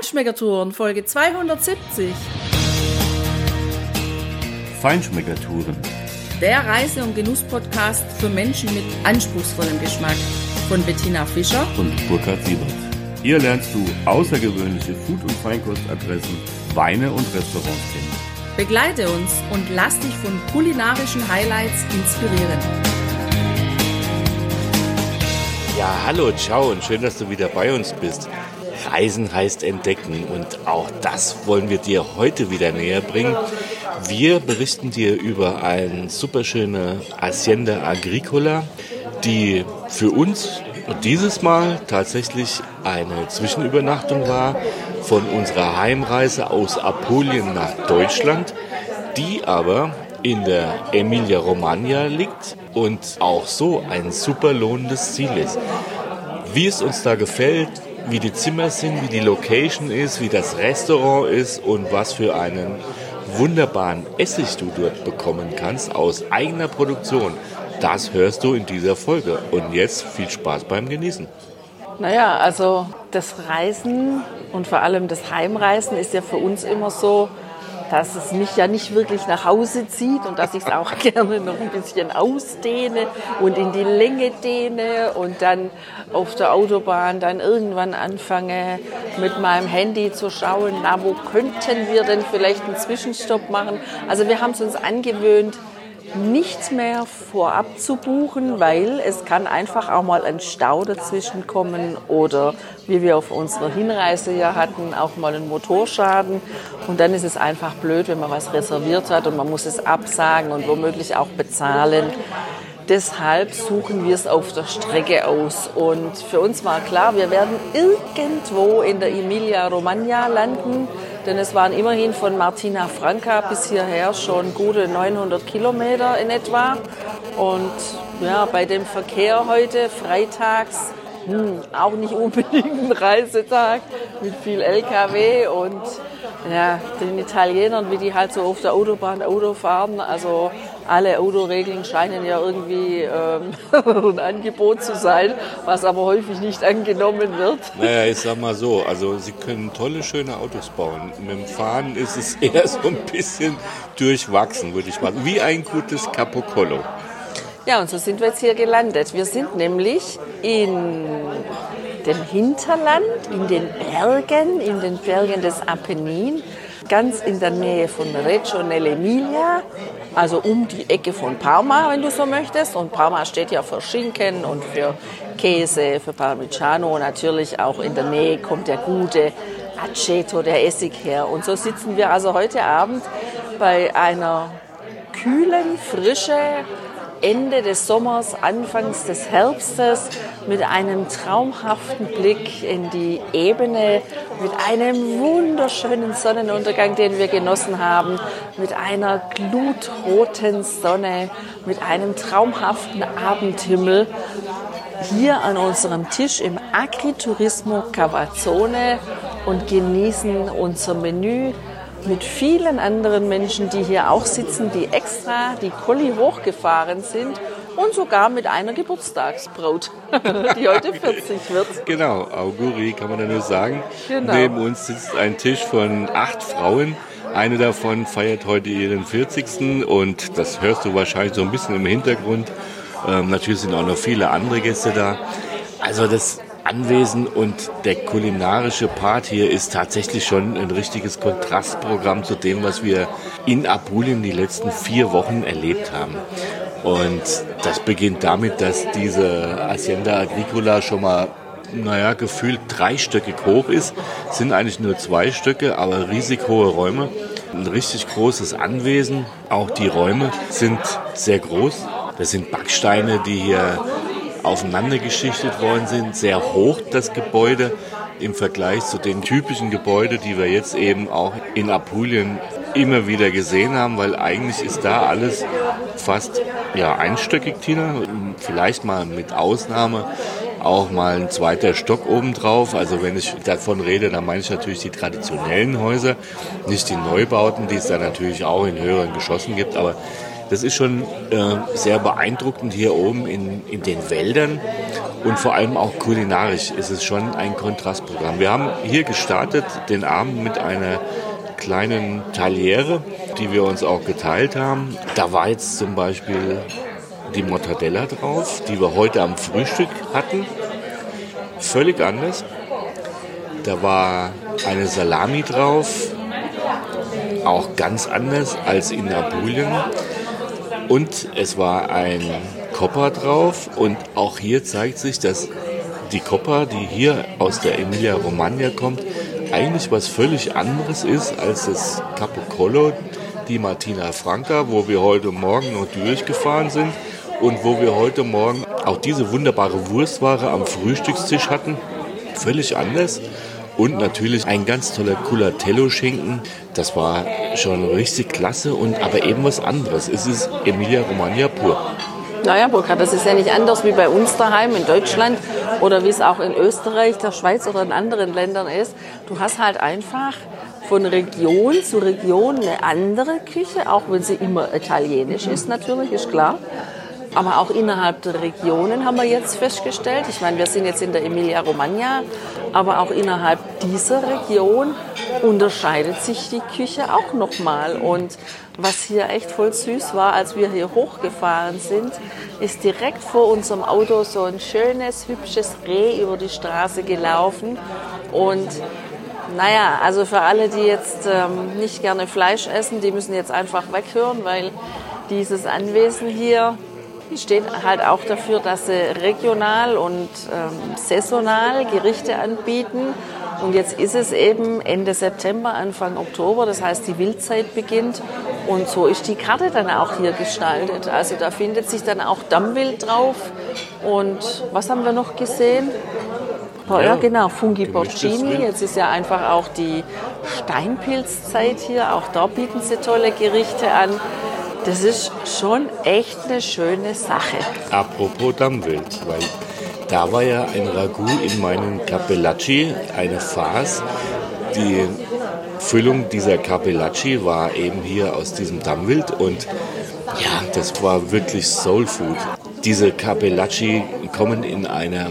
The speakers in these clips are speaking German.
Feinschmeckertouren, Folge 270. Feinschmeckertouren. Der Reise- und Genuss-Podcast für Menschen mit anspruchsvollem Geschmack. Von Bettina Fischer und Burkhard Siebert. Hier lernst du außergewöhnliche Food- und Feinkostadressen, Weine und Restaurants kennen. Begleite uns und lass dich von kulinarischen Highlights inspirieren. Ja, hallo, ciao und schön, dass du wieder bei uns bist. Reisen heißt entdecken und auch das wollen wir dir heute wieder näher bringen. Wir berichten dir über eine superschöne Hacienda Agricola, die für uns dieses Mal tatsächlich eine Zwischenübernachtung war von unserer Heimreise aus Apulien nach Deutschland, die aber in der Emilia-Romagna liegt und auch so ein super lohnendes Ziel ist. Wie es uns da gefällt, wie die Zimmer sind, wie die Location ist, wie das Restaurant ist und was für einen wunderbaren Essig du dort bekommen kannst aus eigener Produktion. Das hörst du in dieser Folge. Und jetzt viel Spaß beim Genießen. Naja, also das Reisen und vor allem das Heimreisen ist ja für uns immer so, dass es mich ja nicht wirklich nach Hause zieht und dass ich es auch gerne noch ein bisschen ausdehne und in die Länge dehne und dann auf der Autobahn dann irgendwann anfange mit meinem Handy zu schauen, na wo könnten wir denn vielleicht einen Zwischenstopp machen. Also wir haben es uns angewöhnt, nichts mehr vorab zu buchen, weil es kann einfach auch mal ein Stau dazwischen kommen oder wie wir auf unserer Hinreise ja hatten, auch mal ein Motorschaden. Und dann ist es einfach blöd, wenn man was reserviert hat und man muss es absagen und womöglich auch bezahlen. Deshalb suchen wir es auf der Strecke aus. Und für uns war klar, wir werden irgendwo in der Emilia-Romagna landen denn es waren immerhin von Martina Franca bis hierher schon gute 900 Kilometer in etwa. Und ja, bei dem Verkehr heute, freitags, hm, auch nicht unbedingt ein Reisetag mit viel LKW und ja, den Italienern, wie die halt so auf der Autobahn Auto fahren. Also alle Autoregeln scheinen ja irgendwie ähm, ein Angebot zu sein, was aber häufig nicht angenommen wird. Naja, ich sag mal so, also sie können tolle, schöne Autos bauen. Mit dem Fahren ist es eher so ein bisschen durchwachsen, würde ich mal sagen. Wie ein gutes Capocolo. Ja, und so sind wir jetzt hier gelandet. Wir sind nämlich in dem Hinterland, in den Bergen, in den Bergen des Apennin, ganz in der Nähe von Reggio nell'Emilia, also um die Ecke von Parma, wenn du so möchtest. Und Parma steht ja für Schinken und für Käse, für Parmigiano. Natürlich auch in der Nähe kommt der gute Aceto, der Essig her. Und so sitzen wir also heute Abend bei einer kühlen, frische, Ende des Sommers, Anfangs des Herbstes mit einem traumhaften Blick in die Ebene, mit einem wunderschönen Sonnenuntergang, den wir genossen haben, mit einer glutroten Sonne, mit einem traumhaften Abendhimmel. Hier an unserem Tisch im Agriturismo Cavazzone und genießen unser Menü mit vielen anderen Menschen, die hier auch sitzen, die extra die Kolli hochgefahren sind und sogar mit einer Geburtstagsbraut, die heute 40 wird. Genau, Auguri kann man da nur sagen. Genau. Neben uns sitzt ein Tisch von acht Frauen. Eine davon feiert heute ihren 40. und das hörst du wahrscheinlich so ein bisschen im Hintergrund. Ähm, natürlich sind auch noch viele andere Gäste da. Also das Anwesen und der kulinarische Part hier ist tatsächlich schon ein richtiges Kontrastprogramm zu dem, was wir in Apulien die letzten vier Wochen erlebt haben. Und das beginnt damit, dass diese Hacienda Agricola schon mal naja, gefühlt dreistöckig hoch ist. Es sind eigentlich nur zwei Stücke, aber riesig hohe Räume. Ein richtig großes Anwesen. Auch die Räume sind sehr groß. Das sind Backsteine, die hier aufeinander geschichtet worden sind. Sehr hoch das Gebäude im Vergleich zu den typischen Gebäuden, die wir jetzt eben auch in Apulien immer wieder gesehen haben, weil eigentlich ist da alles fast ja, einstöckig, Tina. Vielleicht mal mit Ausnahme auch mal ein zweiter Stock obendrauf. Also wenn ich davon rede, dann meine ich natürlich die traditionellen Häuser, nicht die Neubauten, die es da natürlich auch in höheren Geschossen gibt. Aber Das ist schon äh, sehr beeindruckend hier oben in, in den Wäldern und vor allem auch kulinarisch ist es schon ein Kontrastprogramm. Wir haben hier gestartet den Abend mit einer kleinen Taliere, die wir uns auch geteilt haben. Da war jetzt zum Beispiel die Mortadella drauf, die wir heute am Frühstück hatten. Völlig anders. Da war eine Salami drauf, auch ganz anders als in Apulien. Und es war ein Kopper drauf und auch hier zeigt sich, dass die Kopper, die hier aus der Emilia Romagna kommt, eigentlich was völlig anderes ist als das Capocolo die Martina Franca, wo wir heute Morgen noch durchgefahren sind und wo wir heute Morgen auch diese wunderbare Wurstware am Frühstückstisch hatten. Völlig anders. Und natürlich ein ganz toller Culatello-Schinken. Das war schon richtig klasse und aber eben was anderes. Es ist Emilia Romagna pur. Naja, Burkhard, das ist ja nicht anders wie bei uns daheim in Deutschland oder wie es auch in Österreich, der Schweiz oder in anderen Ländern ist. Du hast halt einfach von Region zu Region eine andere Küche, auch wenn sie immer italienisch ist, natürlich, ist klar. Aber auch innerhalb der Regionen haben wir jetzt festgestellt, ich meine, wir sind jetzt in der Emilia-Romagna, aber auch innerhalb dieser Region unterscheidet sich die Küche auch nochmal. Und was hier echt voll süß war, als wir hier hochgefahren sind, ist direkt vor unserem Auto so ein schönes, hübsches Reh über die Straße gelaufen. Und naja, also für alle, die jetzt ähm, nicht gerne Fleisch essen, die müssen jetzt einfach weghören, weil dieses Anwesen hier steht halt auch dafür, dass sie regional und ähm, saisonal Gerichte anbieten. Und jetzt ist es eben Ende September, Anfang Oktober, das heißt die Wildzeit beginnt. Und so ist die Karte dann auch hier gestaltet. Also da findet sich dann auch Dammwild drauf. Und was haben wir noch gesehen? Ja, ja, genau, Fungi Porcini. Jetzt ist ja einfach auch die Steinpilzzeit hier. Auch da bieten sie tolle Gerichte an. Das ist schon echt eine schöne Sache. Apropos Dammwild, weil da war ja ein Ragout in meinen Capellacci, eine Farce. Die Füllung dieser Capellacci war eben hier aus diesem Dammwild und ja, das war wirklich Soul Food. Diese Capellacci kommen in einer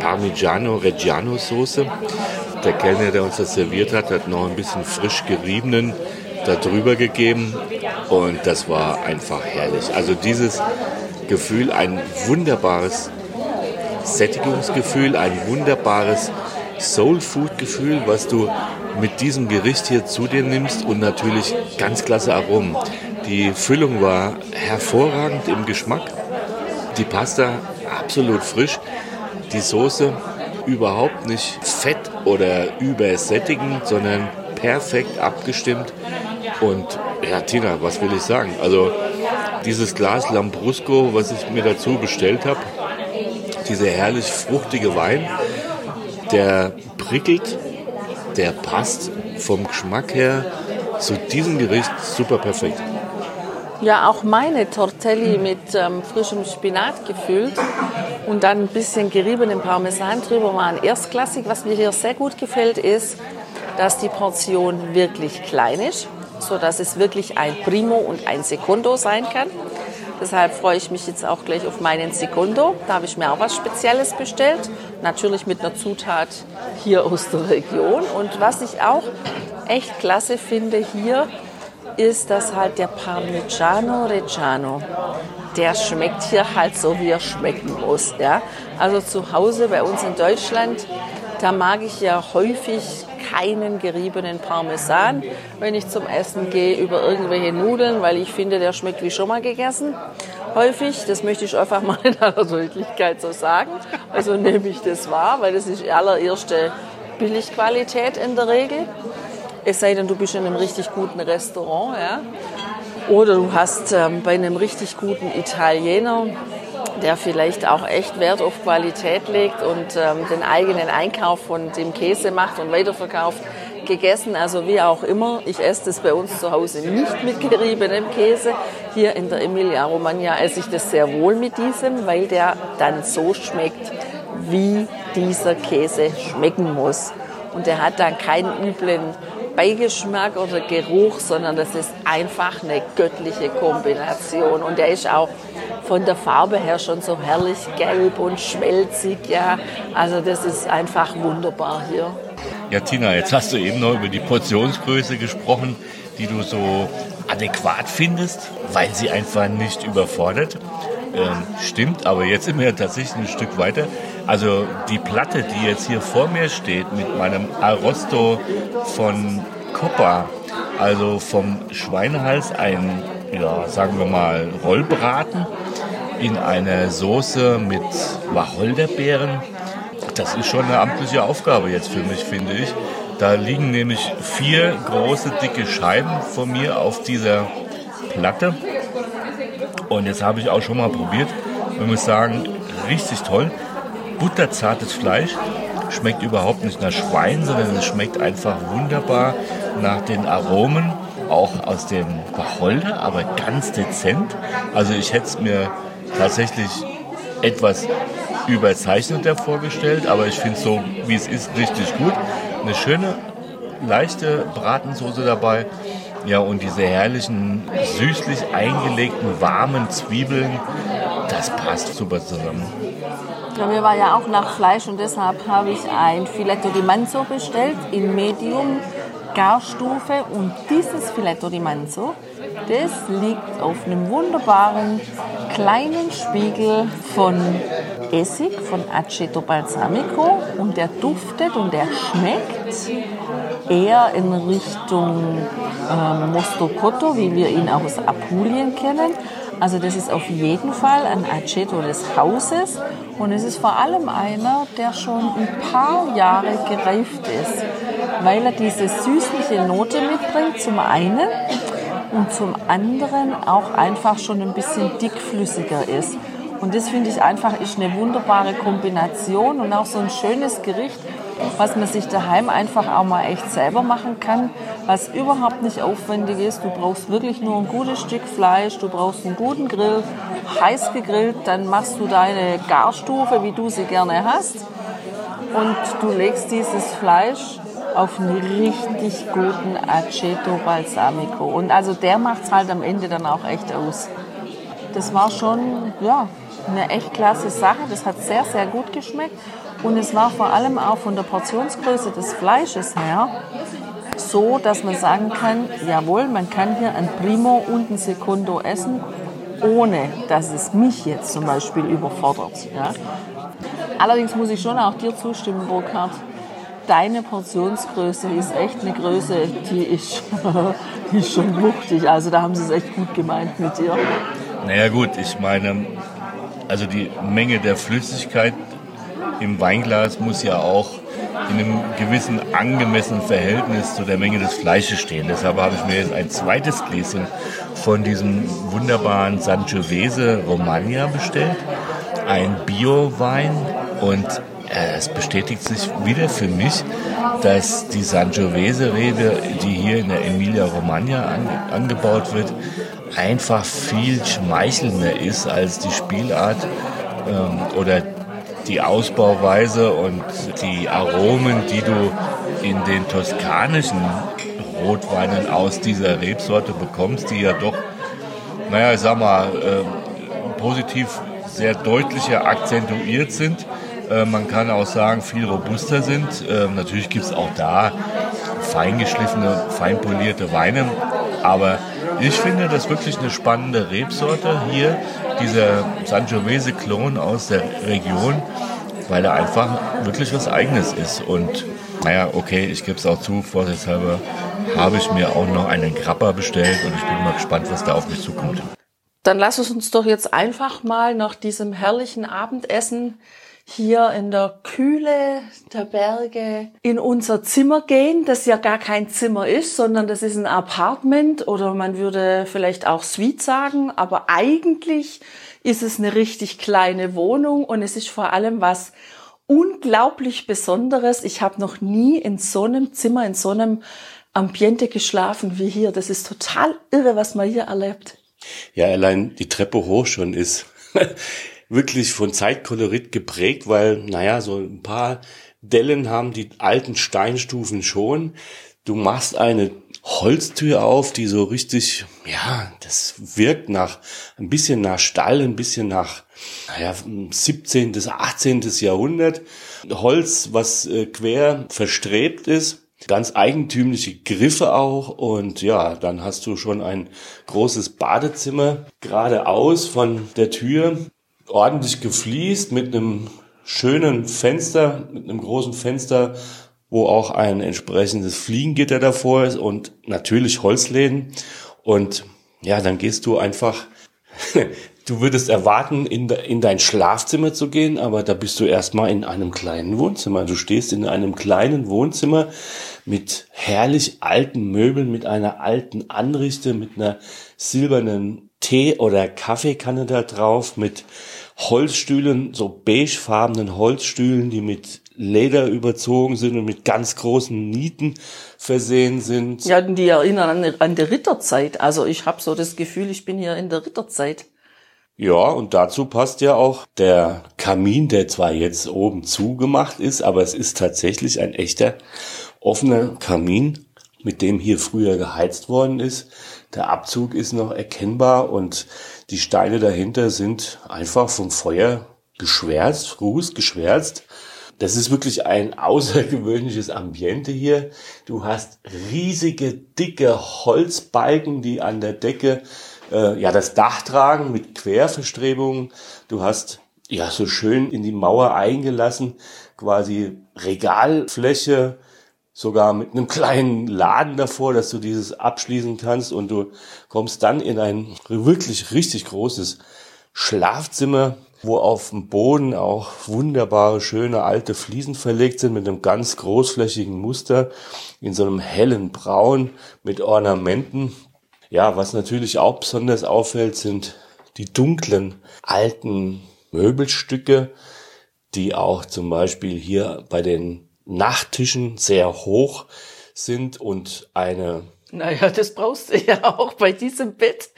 Parmigiano Reggiano Soße. Der Kellner, der uns das serviert hat, hat noch ein bisschen frisch geriebenen darüber gegeben und das war einfach herrlich. Also dieses Gefühl, ein wunderbares Sättigungsgefühl, ein wunderbares Soul-Food-Gefühl, was du mit diesem Gericht hier zu dir nimmst und natürlich ganz klasse Aromen. Die Füllung war hervorragend im Geschmack, die Pasta absolut frisch, die Soße überhaupt nicht fett oder übersättigend, sondern perfekt abgestimmt und ja, Tina, was will ich sagen? Also dieses Glas Lambrusco, was ich mir dazu bestellt habe, dieser herrlich fruchtige Wein, der prickelt, der passt vom Geschmack her zu diesem Gericht super perfekt. Ja, auch meine Tortelli mit ähm, frischem Spinat gefüllt und dann ein bisschen geriebenem Parmesan drüber waren erstklassig. Was mir hier sehr gut gefällt, ist, dass die Portion wirklich klein ist sodass es wirklich ein Primo und ein Secondo sein kann. Deshalb freue ich mich jetzt auch gleich auf meinen Secondo. Da habe ich mir auch was Spezielles bestellt. Natürlich mit einer Zutat hier aus der Region. Und was ich auch echt klasse finde hier, ist, dass halt der Parmigiano Reggiano, der schmeckt hier halt so, wie er schmecken muss. Ja? Also zu Hause bei uns in Deutschland, da mag ich ja häufig keinen geriebenen Parmesan, wenn ich zum Essen gehe, über irgendwelche Nudeln, weil ich finde, der schmeckt wie schon mal gegessen. Häufig, das möchte ich einfach mal in aller Deutlichkeit so sagen. Also nehme ich das wahr, weil das ist allererste Billigqualität in der Regel. Es sei denn, du bist in einem richtig guten Restaurant, ja. Oder du hast ähm, bei einem richtig guten Italiener der vielleicht auch echt Wert auf Qualität legt und ähm, den eigenen Einkauf von dem Käse macht und weiterverkauft, gegessen. Also wie auch immer, ich esse das bei uns zu Hause nicht mit geriebenem Käse. Hier in der Emilia Romagna esse ich das sehr wohl mit diesem, weil der dann so schmeckt, wie dieser Käse schmecken muss. Und der hat dann keinen üblen Beigeschmack oder Geruch, sondern das ist einfach eine göttliche Kombination. Und der ist auch von der Farbe her schon so herrlich gelb und schmelzig. Ja, also das ist einfach wunderbar hier. Ja, Tina, jetzt hast du eben noch über die Portionsgröße gesprochen, die du so adäquat findest, weil sie einfach nicht überfordert. Ähm, stimmt, aber jetzt sind wir ja tatsächlich ein Stück weiter. Also die Platte, die jetzt hier vor mir steht mit meinem Arrosto von Coppa, also vom Schweinehals, ein, ja, sagen wir mal, Rollbraten in einer Soße mit Wacholderbeeren. Das ist schon eine amtliche Aufgabe jetzt für mich, finde ich. Da liegen nämlich vier große, dicke Scheiben von mir auf dieser Platte. Und jetzt habe ich auch schon mal probiert und muss sagen, richtig toll. Butterzartes Fleisch, schmeckt überhaupt nicht nach Schwein, sondern es schmeckt einfach wunderbar nach den Aromen, auch aus dem Wacholder, aber ganz dezent. Also ich hätte es mir tatsächlich etwas überzeichneter vorgestellt, aber ich finde es so, wie es ist, richtig gut. Eine schöne, leichte Bratensoße dabei. Ja, und diese herrlichen, süßlich eingelegten, warmen Zwiebeln, das passt super zusammen. Ja, mir war ja auch nach Fleisch und deshalb habe ich ein Filetto di Manzo bestellt in Medium Garstufe und dieses Filetto di Manzo, das liegt auf einem wunderbaren kleinen Spiegel von Essig, von Aceto Balsamico und der duftet und der schmeckt eher in Richtung ähm, Mosto Cotto, wie wir ihn aus Apulien kennen. Also das ist auf jeden Fall ein Aceto des Hauses und es ist vor allem einer, der schon ein paar Jahre gereift ist, weil er diese süßliche Note mitbringt zum einen und zum anderen auch einfach schon ein bisschen dickflüssiger ist. Und das finde ich einfach ist eine wunderbare Kombination und auch so ein schönes Gericht, was man sich daheim einfach auch mal echt selber machen kann, was überhaupt nicht aufwendig ist. Du brauchst wirklich nur ein gutes Stück Fleisch, du brauchst einen guten Grill, heiß gegrillt, dann machst du deine Garstufe, wie du sie gerne hast und du legst dieses Fleisch auf einen richtig guten Aceto Balsamico. Und also der macht es halt am Ende dann auch echt aus. Das war schon, ja, eine echt klasse Sache. Das hat sehr, sehr gut geschmeckt. Und es war vor allem auch von der Portionsgröße des Fleisches her so, dass man sagen kann, jawohl, man kann hier ein Primo und ein Secundo essen, ohne dass es mich jetzt zum Beispiel überfordert. Ja. Allerdings muss ich schon auch dir zustimmen, Burkhard. Deine Portionsgröße ist echt eine Größe, die ist, die ist schon wuchtig. Also da haben sie es echt gut gemeint mit dir. Naja gut, ich meine, also die Menge der Flüssigkeit im Weinglas muss ja auch in einem gewissen angemessenen Verhältnis zu der Menge des Fleisches stehen. Deshalb habe ich mir jetzt ein zweites Gläschen von diesem wunderbaren Sangiovese Romagna bestellt. Ein Bio-Wein und äh, es bestätigt sich wieder für mich, dass die Sangiovese-Rebe, die hier in der Emilia Romagna an, angebaut wird, einfach viel schmeichelnder ist als die Spielart ähm, oder die Ausbauweise und die Aromen, die du in den toskanischen Rotweinen aus dieser Rebsorte bekommst, die ja doch, naja, ich sag mal, äh, positiv sehr deutlicher akzentuiert sind. Äh, man kann auch sagen, viel robuster sind. Äh, natürlich gibt es auch da feingeschliffene, feinpolierte Weine, aber ich finde das wirklich eine spannende Rebsorte hier, dieser Sangiovese Klon aus der Region, weil er einfach wirklich was Eigenes ist. Und naja, okay, ich gebe es auch zu, vorsichtshalber habe ich mir auch noch einen Grappa bestellt und ich bin mal gespannt, was da auf mich zukommt. Dann lass es uns doch jetzt einfach mal nach diesem herrlichen Abendessen hier in der Kühle der Berge in unser Zimmer gehen, das ja gar kein Zimmer ist, sondern das ist ein Apartment oder man würde vielleicht auch Suite sagen, aber eigentlich ist es eine richtig kleine Wohnung und es ist vor allem was unglaublich Besonderes. Ich habe noch nie in so einem Zimmer, in so einem Ambiente geschlafen wie hier. Das ist total irre, was man hier erlebt. Ja, allein die Treppe hoch schon ist wirklich von Zeitkolorit geprägt, weil, naja, so ein paar Dellen haben die alten Steinstufen schon. Du machst eine Holztür auf, die so richtig, ja, das wirkt nach, ein bisschen nach Stall, ein bisschen nach, naja, 17. bis 18. Jahrhundert. Holz, was äh, quer verstrebt ist. Ganz eigentümliche Griffe auch und ja, dann hast du schon ein großes Badezimmer geradeaus von der Tür, ordentlich gefliest mit einem schönen Fenster, mit einem großen Fenster, wo auch ein entsprechendes Fliegengitter davor ist und natürlich Holzläden. Und ja, dann gehst du einfach, du würdest erwarten, in, in dein Schlafzimmer zu gehen, aber da bist du erstmal in einem kleinen Wohnzimmer. Du stehst in einem kleinen Wohnzimmer mit herrlich alten Möbeln, mit einer alten Anrichte, mit einer silbernen Tee- oder Kaffeekanne da drauf, mit Holzstühlen, so beigefarbenen Holzstühlen, die mit Leder überzogen sind und mit ganz großen Nieten versehen sind. Ja, die erinnern an, an die Ritterzeit. Also ich habe so das Gefühl, ich bin hier in der Ritterzeit. Ja, und dazu passt ja auch der Kamin, der zwar jetzt oben zugemacht ist, aber es ist tatsächlich ein echter offener Kamin, mit dem hier früher geheizt worden ist. Der Abzug ist noch erkennbar und die Steine dahinter sind einfach vom Feuer geschwärzt, Ruß geschwärzt. Das ist wirklich ein außergewöhnliches Ambiente hier. Du hast riesige, dicke Holzbalken, die an der Decke äh, ja das Dach tragen mit Querverstrebungen. Du hast ja so schön in die Mauer eingelassen, quasi Regalfläche, sogar mit einem kleinen Laden davor, dass du dieses abschließen kannst und du kommst dann in ein wirklich richtig großes Schlafzimmer wo auf dem Boden auch wunderbare, schöne alte Fliesen verlegt sind mit einem ganz großflächigen Muster in so einem hellen Braun mit Ornamenten. Ja, was natürlich auch besonders auffällt, sind die dunklen alten Möbelstücke, die auch zum Beispiel hier bei den Nachttischen sehr hoch sind und eine naja, das brauchst du ja auch bei diesem Bett.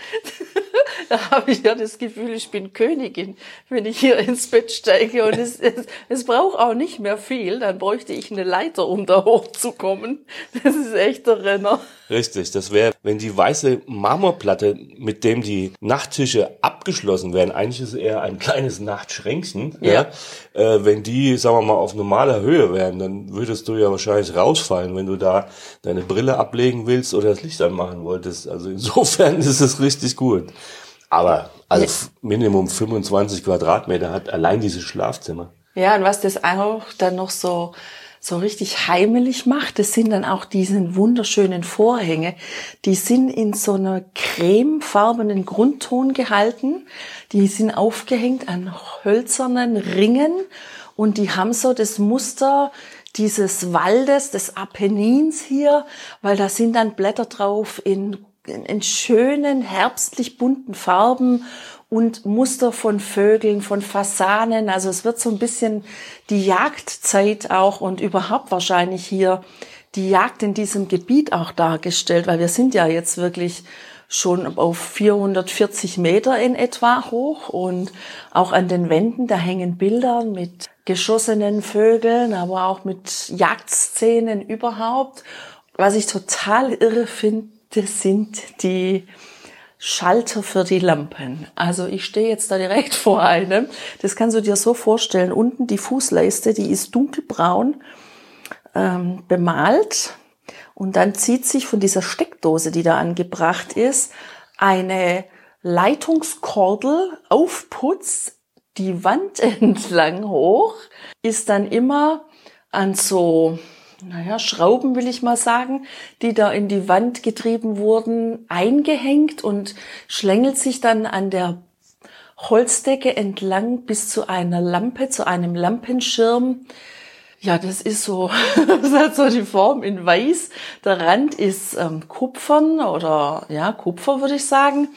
da habe ich ja das Gefühl, ich bin Königin, wenn ich hier ins Bett steige. Und es, es, es braucht auch nicht mehr viel. Dann bräuchte ich eine Leiter, um da hochzukommen. Das ist echt der Renner. Richtig, das wäre, wenn die weiße Marmorplatte, mit dem die Nachttische abgeschlossen werden, eigentlich ist es eher ein kleines Nachtschränkchen, ja. ja äh, wenn die, sagen wir mal, auf normaler Höhe wären, dann würdest du ja wahrscheinlich rausfallen, wenn du da deine Brille ablegen willst oder das Licht anmachen wolltest. Also insofern ist es richtig gut. Aber also Minimum 25 Quadratmeter hat allein dieses Schlafzimmer. Ja, und was das auch dann noch so so richtig heimelig macht, das sind dann auch diese wunderschönen Vorhänge. Die sind in so einer cremefarbenen Grundton gehalten. Die sind aufgehängt an hölzernen Ringen und die haben so das Muster dieses Waldes, des Apennins hier, weil da sind dann Blätter drauf in, in schönen, herbstlich bunten Farben und Muster von Vögeln, von Fasanen. Also es wird so ein bisschen die Jagdzeit auch und überhaupt wahrscheinlich hier die Jagd in diesem Gebiet auch dargestellt, weil wir sind ja jetzt wirklich schon auf 440 Meter in etwa hoch und auch an den Wänden, da hängen Bilder mit geschossenen Vögeln, aber auch mit Jagdszenen überhaupt. Was ich total irre finde, sind die Schalter für die Lampen. Also ich stehe jetzt da direkt vor einem. Das kannst du dir so vorstellen. Unten die Fußleiste, die ist dunkelbraun ähm, bemalt. Und dann zieht sich von dieser Steckdose, die da angebracht ist, eine Leitungskordel auf Putz die Wand entlang hoch, ist dann immer an so naja, Schrauben will ich mal sagen, die da in die Wand getrieben wurden, eingehängt und schlängelt sich dann an der Holzdecke entlang bis zu einer Lampe, zu einem Lampenschirm. Ja, das ist so, das hat so die Form in weiß. Der Rand ist ähm, Kupfern oder ja, Kupfer würde ich sagen.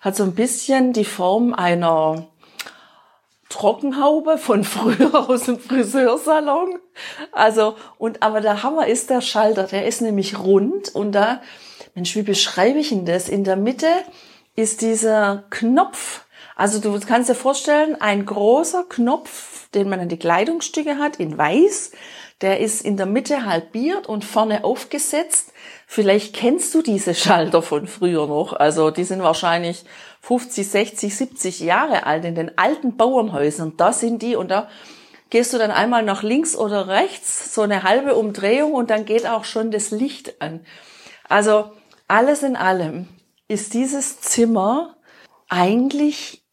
Hat so ein bisschen die Form einer Trockenhaube von früher aus dem Friseursalon. Also, und, aber der Hammer ist der Schalter, der ist nämlich rund und da, Mensch, wie beschreibe ich denn das? In der Mitte ist dieser Knopf. Also du kannst dir vorstellen, ein großer Knopf, den man an die Kleidungsstücke hat, in weiß. Der ist in der Mitte halbiert und vorne aufgesetzt. Vielleicht kennst du diese Schalter von früher noch. Also die sind wahrscheinlich 50, 60, 70 Jahre alt in den alten Bauernhäusern. Da sind die und da gehst du dann einmal nach links oder rechts, so eine halbe Umdrehung und dann geht auch schon das Licht an. Also alles in allem ist dieses Zimmer eigentlich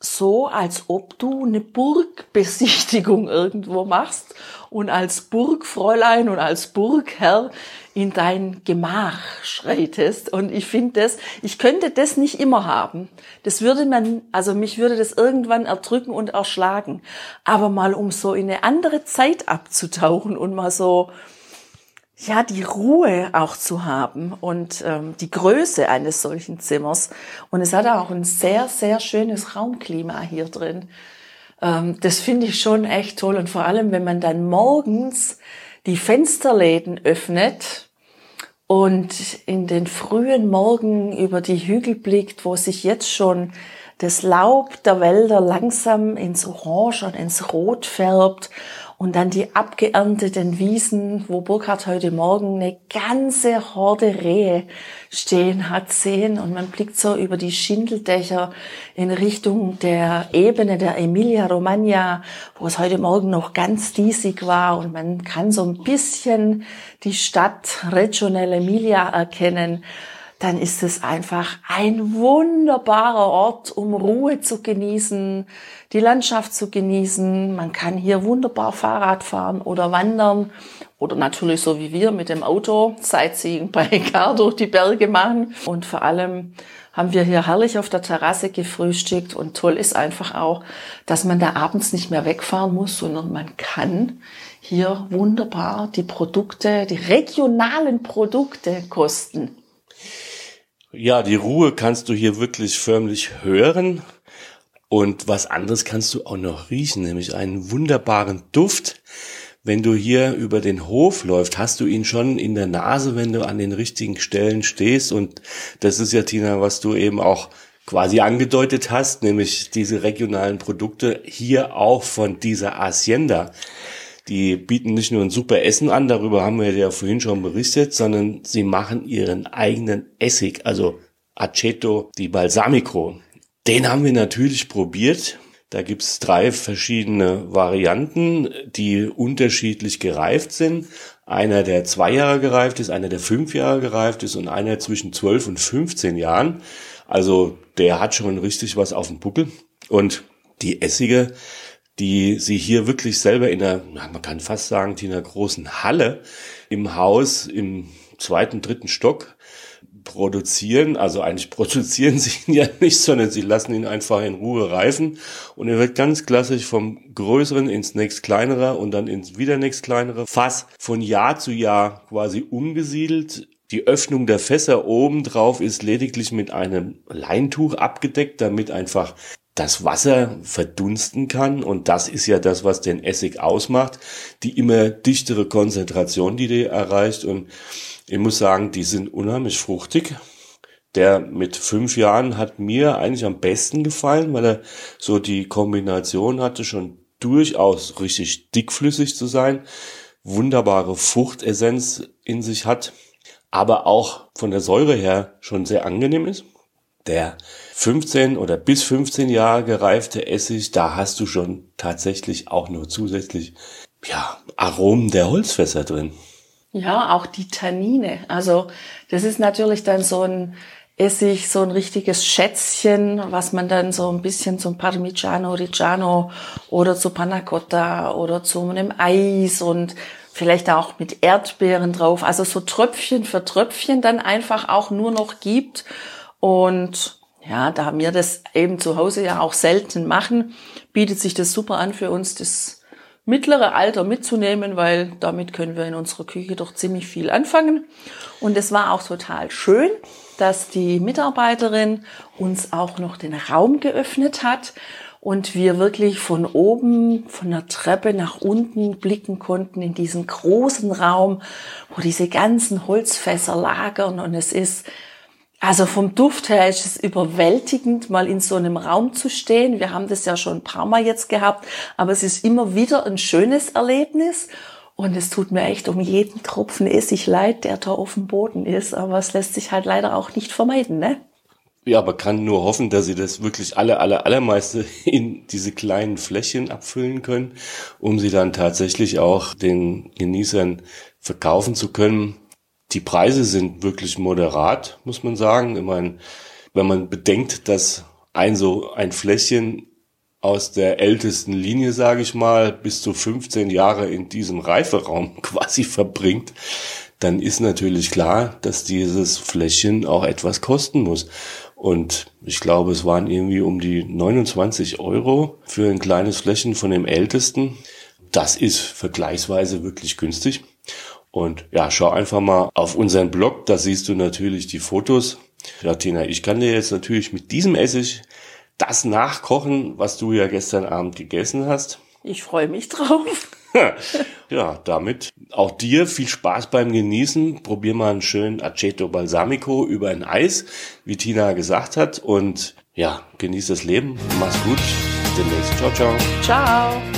so, als ob du eine Burgbesichtigung irgendwo machst und als Burgfräulein und als Burgherr in dein Gemach schreitest. Und ich finde das, ich könnte das nicht immer haben. Das würde man, also mich würde das irgendwann erdrücken und erschlagen. Aber mal um so in eine andere Zeit abzutauchen und mal so, ja, die Ruhe auch zu haben und ähm, die Größe eines solchen Zimmers. Und es hat auch ein sehr, sehr schönes Raumklima hier drin. Ähm, das finde ich schon echt toll. Und vor allem, wenn man dann morgens die Fensterläden öffnet und in den frühen Morgen über die Hügel blickt, wo sich jetzt schon das Laub der Wälder langsam ins Orange und ins Rot färbt und dann die abgeernteten Wiesen, wo Burkhard heute Morgen eine ganze Horde Rehe stehen hat sehen. Und man blickt so über die Schindeldächer in Richtung der Ebene der Emilia Romagna, wo es heute Morgen noch ganz diesig war. Und man kann so ein bisschen die Stadt Reggio nell'Emilia erkennen dann ist es einfach ein wunderbarer Ort, um Ruhe zu genießen, die Landschaft zu genießen. Man kann hier wunderbar Fahrrad fahren oder wandern oder natürlich so wie wir mit dem Auto Sightseeing bei durch die Berge machen. Und vor allem haben wir hier herrlich auf der Terrasse gefrühstückt und toll ist einfach auch, dass man da abends nicht mehr wegfahren muss, sondern man kann hier wunderbar die Produkte, die regionalen Produkte kosten. Ja, die Ruhe kannst du hier wirklich förmlich hören. Und was anderes kannst du auch noch riechen, nämlich einen wunderbaren Duft. Wenn du hier über den Hof läufst, hast du ihn schon in der Nase, wenn du an den richtigen Stellen stehst. Und das ist ja, Tina, was du eben auch quasi angedeutet hast, nämlich diese regionalen Produkte hier auch von dieser Hacienda. Die bieten nicht nur ein super Essen an, darüber haben wir ja vorhin schon berichtet, sondern sie machen ihren eigenen Essig, also Aceto di Balsamico. Den haben wir natürlich probiert. Da gibt's drei verschiedene Varianten, die unterschiedlich gereift sind. Einer, der zwei Jahre gereift ist, einer, der fünf Jahre gereift ist und einer zwischen zwölf und 15 Jahren. Also der hat schon richtig was auf dem Buckel. Und die Essige, die sie hier wirklich selber in einer, man kann fast sagen, in einer großen Halle im Haus im zweiten, dritten Stock produzieren. Also eigentlich produzieren sie ihn ja nicht, sondern sie lassen ihn einfach in Ruhe reifen. Und er wird ganz klassisch vom größeren ins nächst kleinere und dann ins wieder nächst kleinere Fass von Jahr zu Jahr quasi umgesiedelt. Die Öffnung der Fässer oben drauf ist lediglich mit einem Leintuch abgedeckt, damit einfach das Wasser verdunsten kann. Und das ist ja das, was den Essig ausmacht. Die immer dichtere Konzentration, die der erreicht. Und ich muss sagen, die sind unheimlich fruchtig. Der mit fünf Jahren hat mir eigentlich am besten gefallen, weil er so die Kombination hatte, schon durchaus richtig dickflüssig zu sein, wunderbare Fruchtessenz in sich hat, aber auch von der Säure her schon sehr angenehm ist. Der 15 oder bis 15 Jahre gereifte Essig, da hast du schon tatsächlich auch nur zusätzlich ja, Aromen der Holzfässer drin. Ja, auch die Tannine. Also das ist natürlich dann so ein Essig, so ein richtiges Schätzchen, was man dann so ein bisschen zum Parmigiano Reggiano oder zu Panna Cotta oder zu einem Eis und vielleicht auch mit Erdbeeren drauf. Also so Tröpfchen für Tröpfchen dann einfach auch nur noch gibt. Und ja, da wir das eben zu Hause ja auch selten machen, bietet sich das super an für uns, das mittlere Alter mitzunehmen, weil damit können wir in unserer Küche doch ziemlich viel anfangen. Und es war auch total schön, dass die Mitarbeiterin uns auch noch den Raum geöffnet hat und wir wirklich von oben, von der Treppe nach unten blicken konnten in diesen großen Raum, wo diese ganzen Holzfässer lagern und es ist also vom Duft her ist es überwältigend, mal in so einem Raum zu stehen. Wir haben das ja schon ein paar Mal jetzt gehabt, aber es ist immer wieder ein schönes Erlebnis. Und es tut mir echt um jeden Tropfen Essig leid, der da auf dem Boden ist. Aber es lässt sich halt leider auch nicht vermeiden, ne? Ja, aber kann nur hoffen, dass sie das wirklich alle, alle, allermeiste in diese kleinen Fläschchen abfüllen können, um sie dann tatsächlich auch den Genießern verkaufen zu können. Die Preise sind wirklich moderat, muss man sagen. Ich meine, wenn man bedenkt, dass ein so ein Fläschchen aus der ältesten Linie, sage ich mal, bis zu 15 Jahre in diesem Reiferaum quasi verbringt, dann ist natürlich klar, dass dieses Fläschchen auch etwas kosten muss. Und ich glaube, es waren irgendwie um die 29 Euro für ein kleines Fläschchen von dem ältesten. Das ist vergleichsweise wirklich günstig. Und ja, schau einfach mal auf unseren Blog, da siehst du natürlich die Fotos. Ja, Tina, ich kann dir jetzt natürlich mit diesem Essig das nachkochen, was du ja gestern Abend gegessen hast. Ich freue mich drauf. ja, damit auch dir viel Spaß beim Genießen. Probier mal einen schönen Aceto Balsamico über ein Eis, wie Tina gesagt hat. Und ja, genieß das Leben. Mach's gut. Bis demnächst. Ciao, ciao. Ciao.